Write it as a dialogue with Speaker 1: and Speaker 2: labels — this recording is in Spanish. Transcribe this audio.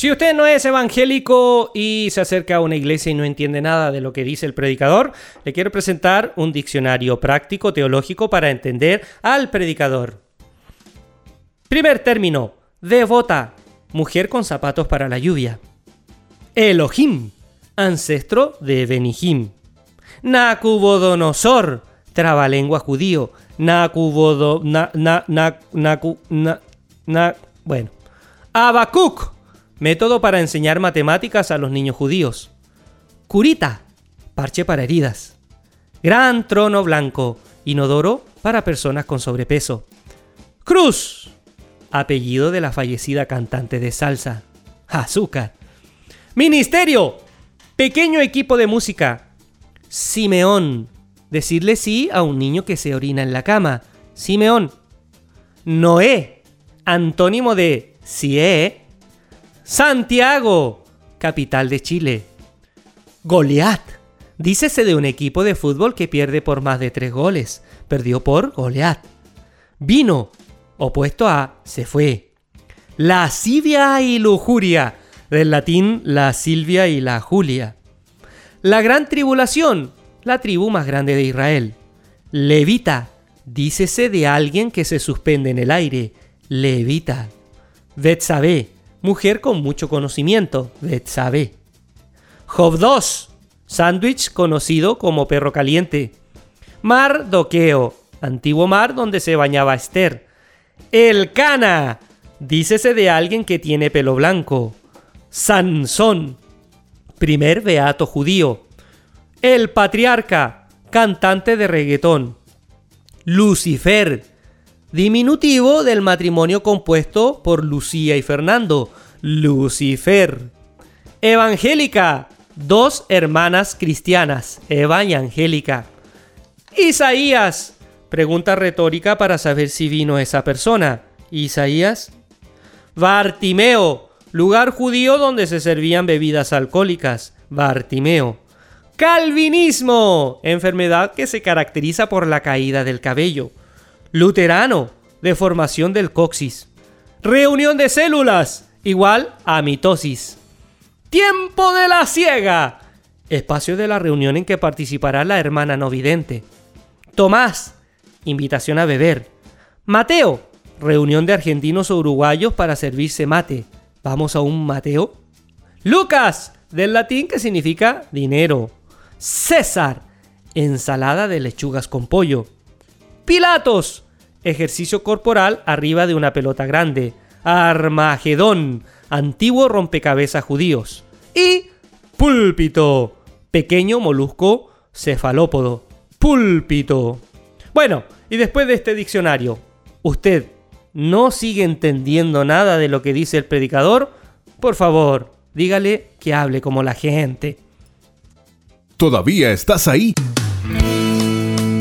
Speaker 1: Si usted no es evangélico y se acerca a una iglesia y no entiende nada de lo que dice el predicador, le quiero presentar un diccionario práctico teológico para entender al predicador. Primer término, devota, mujer con zapatos para la lluvia. Elohim, ancestro de Benihim. Nacubodonosor, trabalengua judío. Nacubodo... Na, na, na, na, na, bueno. Abacuc, Método para enseñar matemáticas a los niños judíos. Curita, parche para heridas. Gran trono blanco, inodoro para personas con sobrepeso. Cruz, apellido de la fallecida cantante de salsa. Azúcar. Ministerio, pequeño equipo de música. Simeón, decirle sí a un niño que se orina en la cama. Simeón. Noé, antónimo de Sie, Santiago, capital de Chile. Goliat. Dícese de un equipo de fútbol que pierde por más de tres goles. Perdió por Goliat. Vino, opuesto a se fue. Lascivia y lujuria, del latín la Silvia y la Julia. La gran tribulación, la tribu más grande de Israel. Levita, dícese de alguien que se suspende en el aire. Levita. Betsabé, mujer con mucho conocimiento, sabe. Job 2, sándwich conocido como perro caliente. Mar Doqueo, antiguo mar donde se bañaba Esther. El Cana, dícese de alguien que tiene pelo blanco. Sansón, primer beato judío. El patriarca, cantante de reggaetón. Lucifer, diminutivo del matrimonio compuesto por Lucía y Fernando, Lucifer. Evangélica, dos hermanas cristianas, Eva y Angélica. Isaías, pregunta retórica para saber si vino esa persona. Isaías. Bartimeo, lugar judío donde se servían bebidas alcohólicas. Bartimeo. Calvinismo, enfermedad que se caracteriza por la caída del cabello. Luterano, deformación del coxis. Reunión de células, igual a mitosis. Tiempo de la ciega, espacio de la reunión en que participará la hermana no vidente. Tomás, invitación a beber. Mateo, reunión de argentinos o uruguayos para servirse mate. ¿Vamos a un Mateo? Lucas, del latín que significa dinero. César, ensalada de lechugas con pollo. Pilatos, ejercicio corporal arriba de una pelota grande. Armagedón, antiguo rompecabezas judíos. Y púlpito, pequeño molusco cefalópodo. Púlpito. Bueno, y después de este diccionario, ¿usted no sigue entendiendo nada de lo que dice el predicador? Por favor, dígale que hable como la gente.
Speaker 2: ¿Todavía estás ahí?